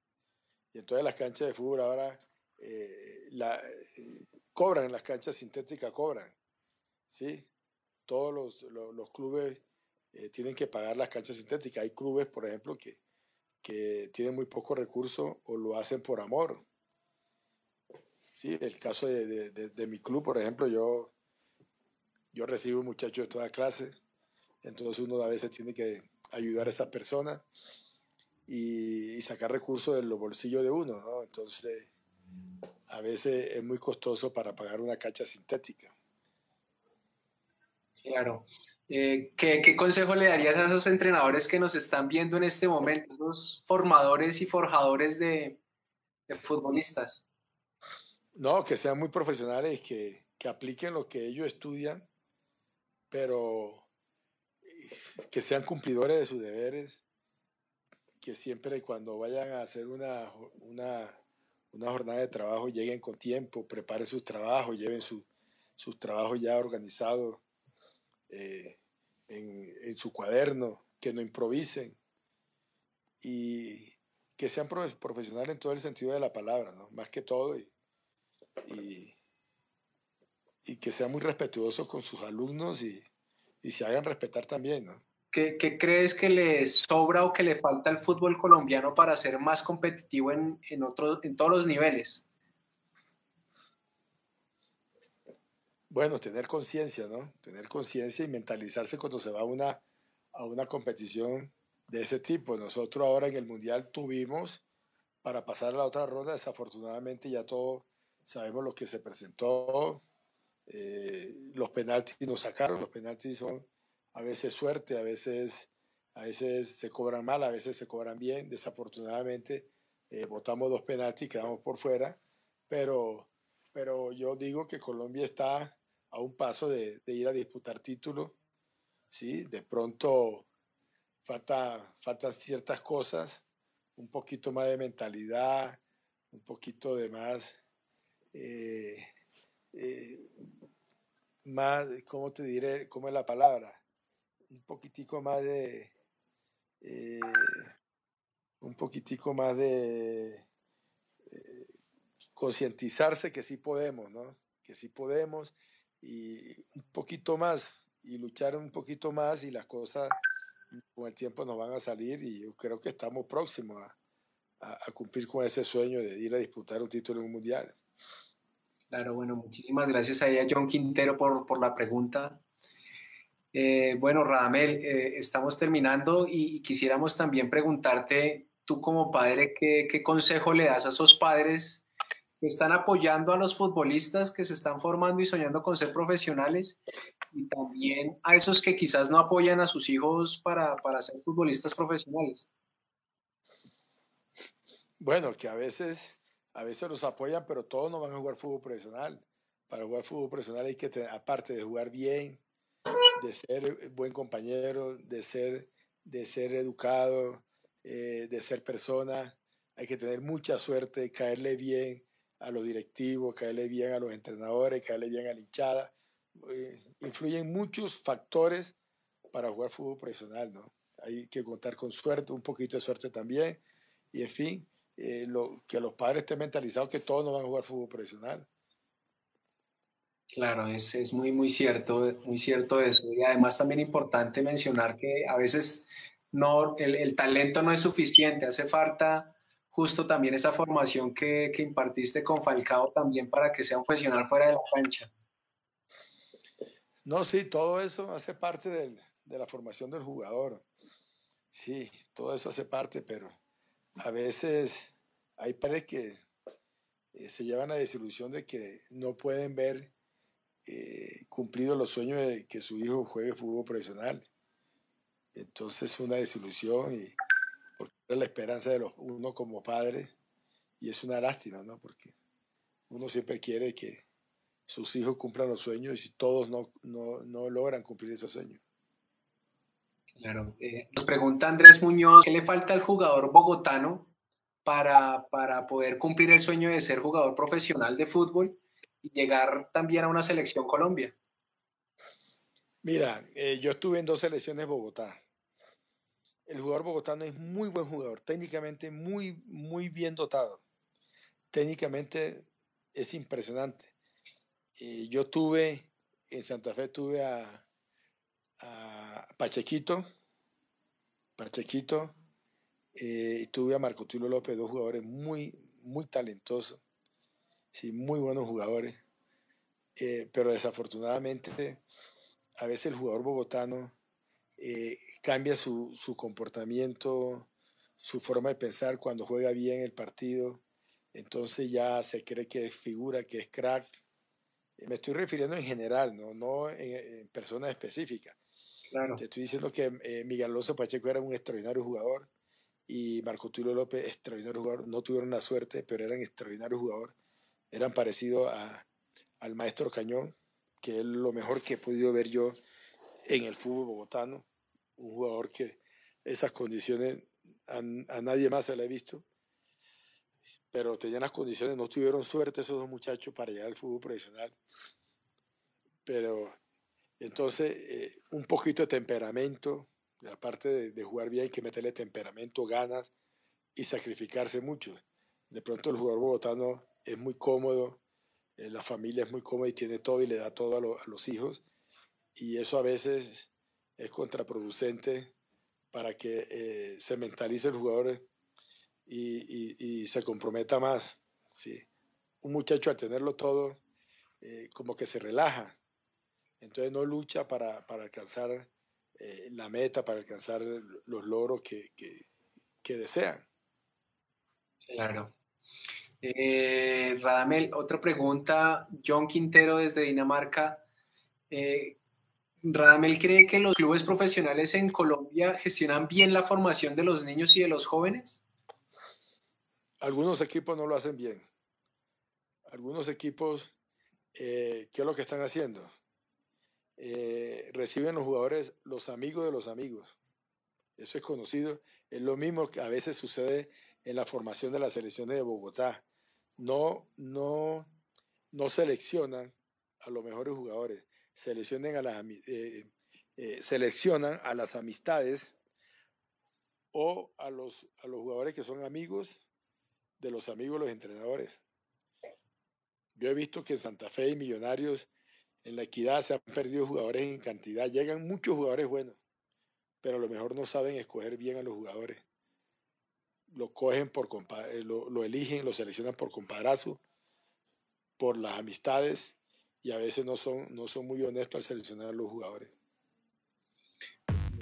Y entonces las canchas de fútbol ahora eh, la, eh, cobran, las canchas sintéticas cobran. ¿Sí? Todos los, los, clubes eh, tienen que pagar las canchas sintéticas. Hay clubes, por ejemplo, que, que tienen muy pocos recursos o lo hacen por amor. Sí, el caso de, de, de, mi club, por ejemplo, yo, yo recibo muchachos de toda clase, entonces uno a veces tiene que ayudar a esas personas y, y sacar recursos de los bolsillos de uno, ¿no? Entonces, a veces es muy costoso para pagar una cancha sintética. Claro. Eh, ¿qué, ¿qué, consejo le darías a esos entrenadores que nos están viendo en este momento, esos formadores y forjadores de, futbolistas? No, que sean muy profesionales y que, que apliquen lo que ellos estudian, pero que sean cumplidores de sus deberes, que siempre cuando vayan a hacer una, una, una jornada de trabajo lleguen con tiempo, preparen sus trabajos, lleven su, sus trabajos ya organizados eh, en, su cuaderno, que no improvisen y que sean profesionales en todo el sentido de la palabra, ¿no? más que todo, y, y, que sean muy respetuosos con sus alumnos y, y se hagan respetar también. ¿no? ¿Qué, ¿Qué, crees que le sobra o que le falta al fútbol colombiano para ser más competitivo en, en, otro, en todos los niveles? Bueno, tener conciencia, ¿no? Tener conciencia y mentalizarse cuando se va a una, a una competición de ese tipo. Nosotros ahora en el Mundial tuvimos para pasar a la otra ronda, desafortunadamente ya todos sabemos lo que se presentó. Eh, los penaltis nos sacaron, los penaltis son a veces suerte, a veces, a veces se cobran mal, a veces se cobran bien. Desafortunadamente eh, votamos dos penaltis, quedamos por fuera, pero, pero yo digo que Colombia está a un paso de, ir a disputar títulos, ¿sí? De pronto falta, faltan ciertas cosas, un poquito más de mentalidad, un poquito de más, eh, eh, más, ¿cómo te diré? ¿Cómo es la palabra? Un poquitico más de, eh, un poquitico más de eh, concientizarse que sí podemos, ¿no? Que sí podemos y un poquito más y luchar un poquito más y las cosas con el tiempo nos van a salir y yo creo que estamos próximos a, a, a cumplir con ese sueño de ir a disputar un título en un mundial. Claro, bueno, muchísimas gracias a ella, John Quintero, por, por la pregunta. Eh, bueno, Radamel, eh, estamos terminando y, y, quisiéramos también preguntarte, tú como padre, ¿qué, ¿qué, consejo le das a esos padres están apoyando a los futbolistas que se están formando y soñando con ser profesionales y también a esos que quizás no apoyan a sus hijos para, para ser futbolistas profesionales? Bueno, que a veces, a veces los apoyan, pero todos no van a jugar fútbol profesional. Para jugar fútbol profesional hay que, tener, aparte de jugar bien, de ser buen compañero, de ser, de ser educado, eh, de ser persona, hay que tener mucha suerte, caerle bien a los directivos, caerle bien a los entrenadores, caerle bien a la hinchada. Eh, influyen muchos factores para jugar fútbol profesional, ¿no? Hay que contar con suerte, un poquito de suerte también, y en fin, eh, lo, que los padres estén mentalizados que todos no van a jugar fútbol profesional. Claro, es, es muy, muy cierto, muy cierto eso. Y además también importante mencionar que a veces no, el, el talento no es suficiente, hace falta justo también esa formación que, que impartiste con Falcao también para que sea un profesional fuera de la cancha. No, sí, todo eso hace parte del, de la formación del jugador. Sí, todo eso hace parte, pero a veces hay padres que eh, se llevan a desilusión de que no pueden ver eh, cumplido los sueños de que su hijo juegue fútbol profesional. Entonces es una desilusión y es la esperanza de los, uno como padre y es una lástima, ¿no? Porque uno siempre quiere que sus hijos cumplan los sueños y todos no, no, no logran cumplir esos sueños. Claro. Eh, nos pregunta Andrés Muñoz, ¿qué le falta al jugador bogotano para, para poder cumplir el sueño de ser jugador profesional de fútbol y llegar también a una selección Colombia? Mira, eh, yo estuve en dos selecciones Bogotá. El jugador bogotano es muy buen jugador, técnicamente muy, muy bien dotado. Técnicamente es impresionante. Eh, yo tuve, en Santa Fe tuve a, a Pachequito, Pachequito, eh, y tuve a Marco Tulio López, dos jugadores muy, muy talentosos, muy buenos jugadores, eh, pero desafortunadamente a veces el jugador bogotano eh, cambia su, su, comportamiento, su forma de pensar cuando juega bien el partido, entonces ya se cree que es figura, que es crack. Me estoy refiriendo en general, no, no en, en personas específicas. Claro. Te estoy diciendo que eh, Miguel Alonso Pacheco era un extraordinario jugador y Marco Tulio López, extraordinario jugador. No tuvieron la suerte, pero eran extraordinarios jugadores. Eran parecidos a, al maestro Cañón, que es lo mejor que he podido ver yo en el fútbol bogotano. Un jugador que esas condiciones a, nadie más se le ha visto. Pero tenían las condiciones, no tuvieron suerte esos dos muchachos para llegar al fútbol profesional. Pero entonces, eh, un poquito de temperamento, aparte de, jugar bien, hay que meterle temperamento, ganas y sacrificarse mucho. De pronto el jugador bogotano es muy cómodo, eh, la familia es muy cómoda y tiene todo y le da todo a, los hijos. Y eso a veces es contraproducente para que eh, se mentalice el jugador y, y, se comprometa más. ¿sí? Un muchacho al tenerlo todo, eh, como que se relaja, entonces no lucha para, para alcanzar eh, la meta, para alcanzar los logros que, que, que desean. Claro. Eh, Radamel, otra pregunta. John Quintero desde Dinamarca. Radamel cree que los clubes profesionales en Colombia gestionan bien la formación de los niños y de los jóvenes. Algunos equipos no lo hacen bien. Algunos equipos, eh, ¿qué es lo que están haciendo? eh, reciben los jugadores los amigos de los amigos. Eso es conocido. Es lo mismo que a veces sucede en la formación de las selecciones de Bogotá. No, no, no seleccionan a los mejores jugadores. Seleccionan a las, eh, eh, seleccionan a las amistades o a los, a los jugadores que son amigos de los amigos de los entrenadores. Yo he visto que en Santa Fe y Millonarios en la equidad se han perdido jugadores en cantidad. Llegan muchos jugadores buenos, pero a lo mejor no saben escoger bien a los jugadores. Lo cogen por lo, lo eligen, lo seleccionan por compadrazgo, por las amistades y a veces no son, no son muy honestos al seleccionar a los jugadores.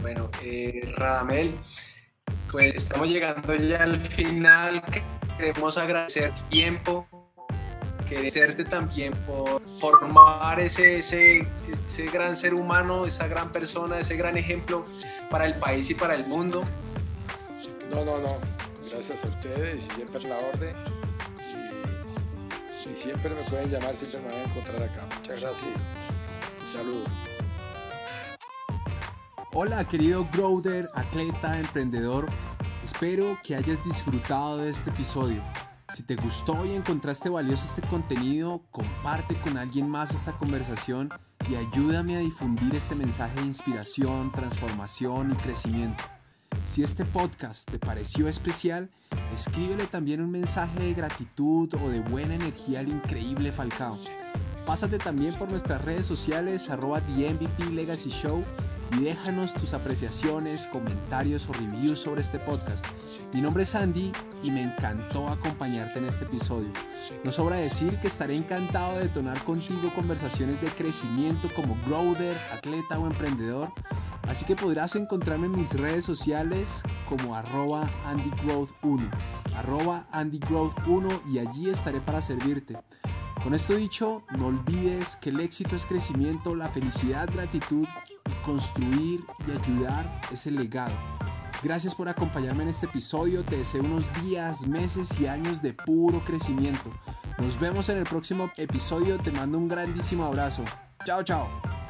Bueno, eh, Radamel, pues estamos llegando ya al final. Queremos agradecer tiempo, agradecerte también por formar ese, ese, ese gran ser humano, esa gran persona, ese gran ejemplo para el país y para el mundo. No, no, no. Gracias a ustedes y siempre la orden. Y, y, siempre me pueden llamar, siempre me van a encontrar acá. Muchas gracias. Un saludo. Hola, querido Growder, atleta, emprendedor. Espero que hayas disfrutado de este episodio. Si te gustó y encontraste valioso este contenido, comparte con alguien más esta conversación y ayúdame a difundir este mensaje de inspiración, transformación y crecimiento. Si este podcast te pareció especial, escríbele también un mensaje de gratitud o de buena energía al increíble Falcao. Pásate también por nuestras redes sociales arroba The MVP Legacy Show y déjanos tus apreciaciones, comentarios o reviews sobre este podcast. Mi nombre es Andy y me encantó acompañarte en este episodio. No sobra decir que estaré encantado de detonar contigo conversaciones de crecimiento como growder, atleta o emprendedor. Así que podrás encontrarme en mis redes sociales como arroba AndyGrowth1, arroba AndyGrowth1 y allí estaré para servirte. Con esto dicho, no olvides que el éxito es crecimiento, la felicidad, gratitud construir y ayudar es el legado. Gracias por acompañarme en este episodio, te deseo unos días, meses y años de puro crecimiento. Nos vemos en el próximo episodio, te mando un grandísimo abrazo. Chao, chao.